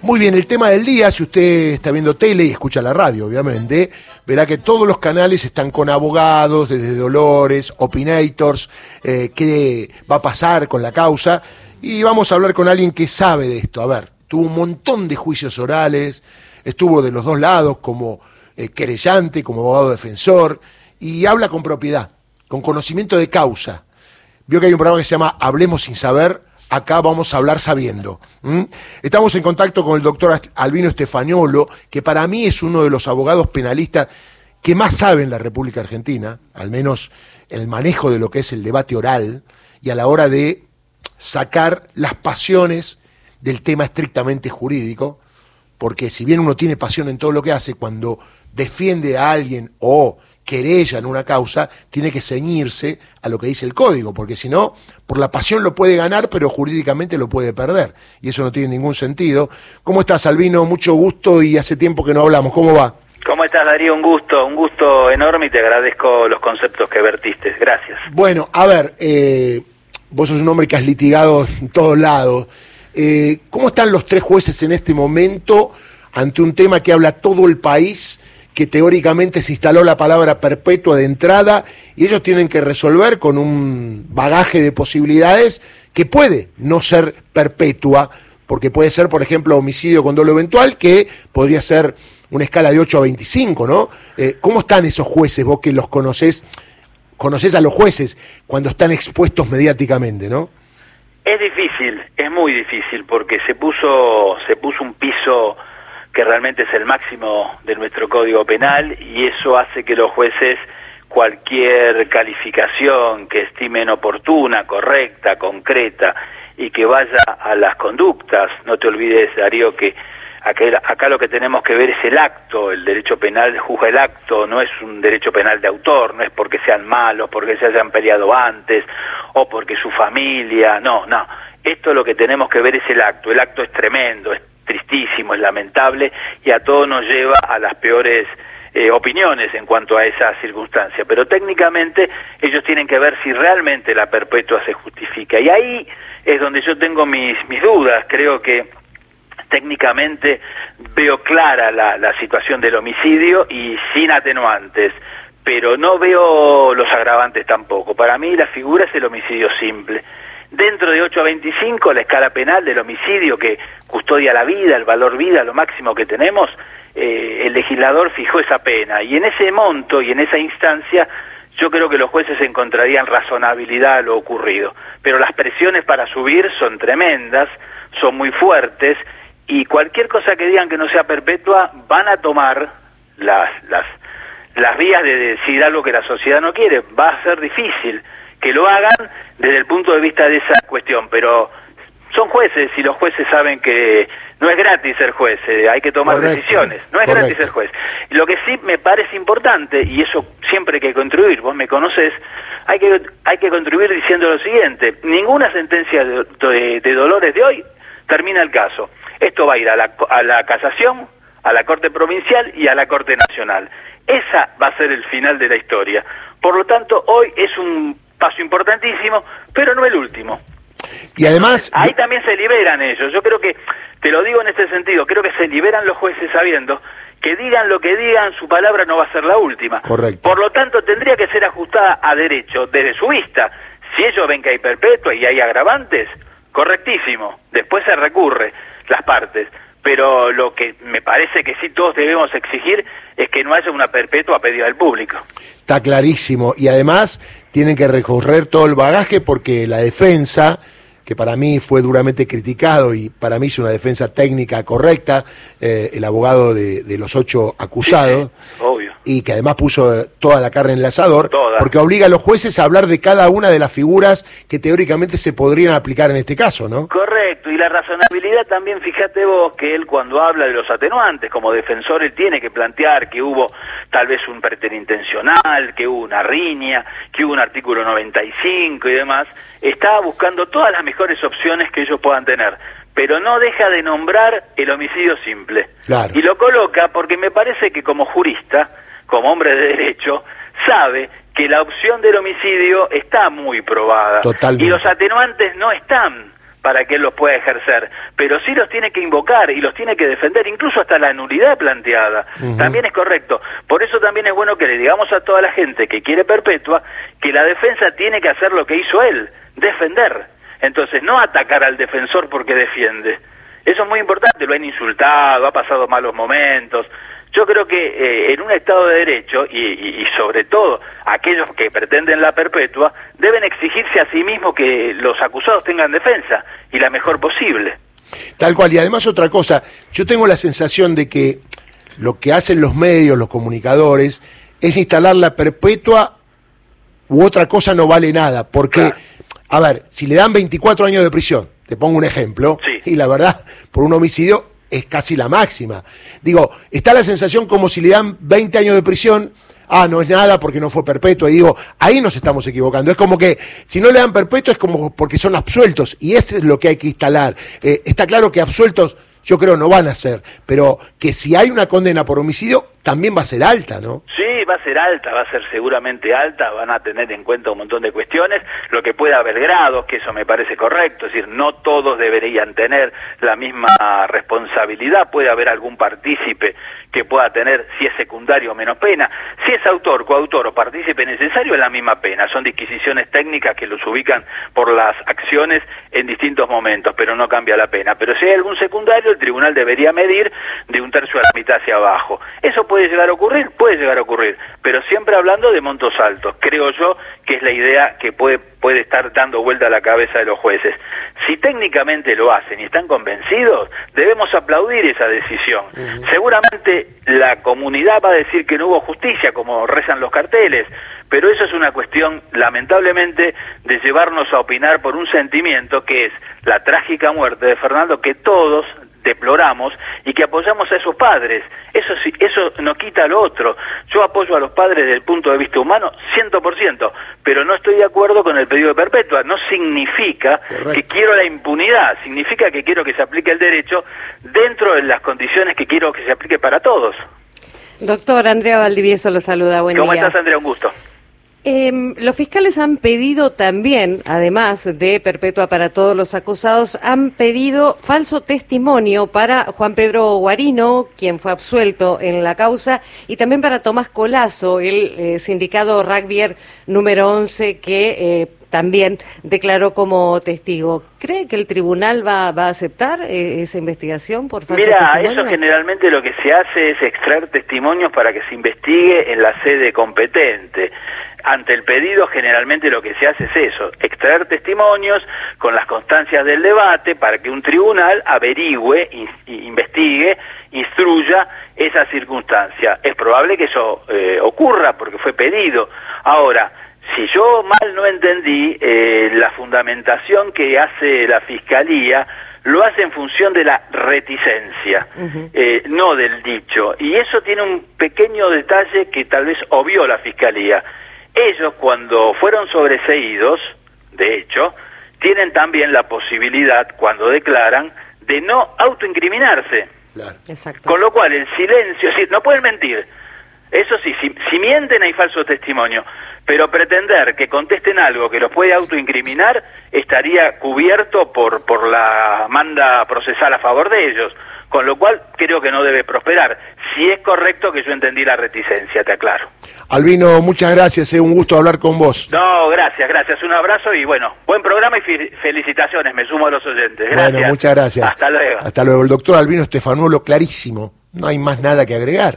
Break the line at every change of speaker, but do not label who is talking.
Muy bien, el tema del día, si usted está viendo tele y escucha la radio, obviamente, verá que todos los canales están con abogados, desde Dolores, Opinators, eh, qué va a pasar con la causa, y vamos a hablar con alguien que sabe de esto. A ver, tuvo un montón de juicios orales, estuvo de los dos lados como eh, querellante, como abogado defensor, y habla con propiedad, con conocimiento de causa. Vio que hay un programa que se llama Hablemos sin saber, acá vamos a hablar sabiendo. Estamos en contacto con el doctor Albino Estefañolo, que para mí es uno de los abogados penalistas que más sabe en la República Argentina, al menos el manejo de lo que es el debate oral y a la hora de sacar las pasiones del tema estrictamente jurídico, porque si bien uno tiene pasión en todo lo que hace, cuando defiende a alguien o querella en una causa, tiene que ceñirse a lo que dice el código, porque si no, por la pasión lo puede ganar, pero jurídicamente lo puede perder, y eso no tiene ningún sentido. ¿Cómo estás, Albino? Mucho gusto y hace tiempo que no hablamos. ¿Cómo va?
¿Cómo estás, Darío? Un gusto, un gusto enorme y te agradezco los conceptos que vertiste. Gracias.
Bueno, a ver, eh, vos sos un hombre que has litigado en todos lados. Eh, ¿Cómo están los tres jueces en este momento ante un tema que habla todo el país? Que teóricamente se instaló la palabra perpetua de entrada y ellos tienen que resolver con un bagaje de posibilidades que puede no ser perpetua, porque puede ser, por ejemplo, homicidio con dolo eventual, que podría ser una escala de 8 a 25, ¿no? Eh, ¿Cómo están esos jueces, vos que los conocés, conocés a los jueces cuando están expuestos mediáticamente, ¿no?
Es difícil, es muy difícil, porque se puso, se puso un piso que realmente es el máximo de nuestro Código Penal y eso hace que los jueces cualquier calificación que estimen oportuna, correcta, concreta y que vaya a las conductas, no te olvides Darío que acá lo que tenemos que ver es el acto, el derecho penal juzga el acto, no es un derecho penal de autor, no es porque sean malos, porque se hayan peleado antes o porque su familia, no, no, esto lo que tenemos que ver es el acto, el acto es tremendo, es tristísimo, es lamentable y a todos nos lleva a las peores eh, opiniones en cuanto a esa circunstancia. Pero técnicamente ellos tienen que ver si realmente la perpetua se justifica. Y ahí es donde yo tengo mis, mis dudas. Creo que técnicamente veo clara la, la situación del homicidio y sin atenuantes pero no veo los agravantes tampoco. Para mí la figura es el homicidio simple dentro de 8 a 25 la escala penal del homicidio que custodia la vida, el valor vida, lo máximo que tenemos, eh, el legislador fijó esa pena. Y en ese monto y en esa instancia yo creo que los jueces encontrarían razonabilidad a lo ocurrido, pero las presiones para subir son tremendas, son muy fuertes y cualquier cosa que digan que no sea perpetua van a tomar las, las, las vías de decir algo que la sociedad no quiere, va a ser difícil que lo hagan desde el punto de vista de esa cuestión, pero son jueces y los jueces saben que no es gratis ser juez, eh, hay que tomar decisiones, no es gratis ser juez. Lo que sí me parece importante, y eso siempre hay que contribuir, vos me conoces, hay que, hay que contribuir diciendo lo siguiente, ninguna sentencia de, de, Dolores de hoy termina el caso. Esto va a ir a la, a la casación, a la Corte Provincial y a la Corte Nacional. Esa va a ser el final de la historia. Por lo tanto, hoy es un paso importantísimo, pero no el último.
Y además...
Ahí también se liberan ellos. Yo creo que, te lo digo en este sentido, creo que se liberan los jueces sabiendo que digan lo que digan, su palabra no va a ser la última.
Correcto.
Por lo tanto, tendría que ser ajustada a derecho desde su vista. Si ellos ven que hay perpetua y hay agravantes, correctísimo. Después se recurre las partes. Pero lo que me parece que sí todos debemos exigir es que no haya una perpetua a pedido del público.
Está clarísimo. Y además tienen que recorrer todo el bagaje porque la defensa, que para mí fue duramente criticado y para mí es una defensa técnica correcta, eh, el abogado de, los ocho acusados, y que además puso toda la carne en el asador, porque obliga a los jueces a hablar de cada una de las figuras que teóricamente se podrían aplicar en este caso, ¿no?
Correcto, y la razonabilidad también, fíjate vos, que él cuando habla de los atenuantes, como defensor, él tiene que plantear que hubo tal vez un preterintencional, que hubo una riña, que hubo un artículo 95 y demás, estaba buscando todas las mejores opciones que ellos puedan tener pero no deja de nombrar el homicidio simple. Y lo coloca porque me parece que como jurista, como hombre de derecho, sabe que la opción del homicidio está muy probada. Y los atenuantes no están para que él los pueda ejercer, pero sí los tiene que invocar y los tiene que defender, incluso hasta la nulidad planteada. También es correcto. Por eso también es bueno que le digamos a toda la gente que quiere perpetua que la defensa tiene que hacer lo que hizo él, defender. Entonces, no atacar al defensor porque defiende. Eso es muy importante, lo han insultado, ha pasado malos momentos, yo creo que eh, en un Estado de Derecho, y, sobre todo aquellos que pretenden la perpetua, deben exigirse a sí mismos que los acusados tengan defensa, y la mejor posible.
Tal cual, y además otra cosa, yo tengo la sensación de que lo que hacen los medios, los comunicadores, es instalar la perpetua u otra cosa no vale nada, porque, a ver, si le dan 24 años de prisión, te pongo un ejemplo, y la verdad, por un homicidio es casi la máxima. Digo, está la sensación como si le dan 20 años de prisión, ah, no es nada porque no fue perpetuo, y digo, ahí nos estamos equivocando. Es como que si no le dan perpetuo es como porque son absueltos, y eso es lo que hay que instalar. Eh, está claro que absueltos yo creo no van a ser, pero que si hay una condena por homicidio, también va a ser alta, ¿no?
Sí, va a ser alta, va a ser seguramente alta, van a tener en cuenta un montón de cuestiones, lo que puede haber grados, que eso me parece correcto, es decir, no todos deberían tener la misma responsabilidad, puede haber algún partícipe que pueda tener, si es secundario o menos pena, si es autor, coautor o partícipe necesario, es la misma pena, son disquisiciones técnicas que los ubican por las acciones en distintos momentos, pero no cambia la pena, pero si hay algún secundario, el tribunal debería medir de un tercio a la mitad hacia abajo. Eso puede llegar a ocurrir, puede llegar a ocurrir, pero siempre hablando de montos altos. Creo yo que es la idea que puede, puede estar dando vuelta a la cabeza de los jueces. Si técnicamente lo hacen y están convencidos, debemos aplaudir esa decisión. Seguramente la comunidad va a decir que no hubo justicia, como rezan los carteles, pero eso es una cuestión, lamentablemente, de llevarnos a opinar por un sentimiento que es la trágica muerte de Fernando, que todos deploramos y que apoyamos a esos padres. Eso sí, eso no quita lo otro. Yo apoyo a los padres desde el punto de vista humano 100%, pero no estoy de acuerdo con el pedido de perpetua. No significa que quiero la impunidad, significa que quiero que se aplique el derecho dentro de las condiciones que quiero que se aplique para todos.
Doctor Andrea Valdivieso lo saluda, buen
¿Cómo estás, Andrea? Un gusto.
Em, los fiscales han pedido también, además de perpetua para todos los acusados, han pedido falso testimonio para Juan Pedro Guarino, quien fue absuelto en la causa, y también para Tomás Colazo, el eh, sindicado rugby número 11, que eh, también declaró como testigo. ¿Cree que el tribunal va, va a aceptar eh, esa investigación por falso
Mira, eso generalmente lo que se hace es extraer testimonios para que se investigue en la sede competente ante el pedido generalmente lo que se hace es eso, extraer testimonios con las constancias del debate para que un tribunal averigüe, investigue, instruya esa circunstancia. Es probable que eso eh, ocurra porque fue pedido. Ahora, si yo mal no entendí, eh, la fundamentación que hace la Fiscalía lo hace en función de la reticencia, eh, no del dicho. Y eso tiene un pequeño detalle que tal vez obvió la Fiscalía ellos cuando fueron sobreseídos, de hecho, tienen también la posibilidad, cuando declaran, de no autoincriminarse. Con lo cual el silencio, sí, no pueden mentir. Eso sí, si, si, mienten hay falso testimonio, pero pretender que contesten algo que los puede autoincriminar estaría cubierto por, por la manda procesal a favor de ellos con lo cual creo que no debe prosperar. Si es correcto que yo entendí la reticencia, te aclaro.
Albino, muchas gracias, es eh, un gusto hablar con vos.
No, gracias, gracias, un abrazo y bueno, buen programa y felicitaciones, me sumo a los oyentes. Gracias.
Bueno, muchas gracias.
Hasta luego.
Hasta luego, el doctor Albino Estefanuolo, clarísimo, no hay más nada que agregar.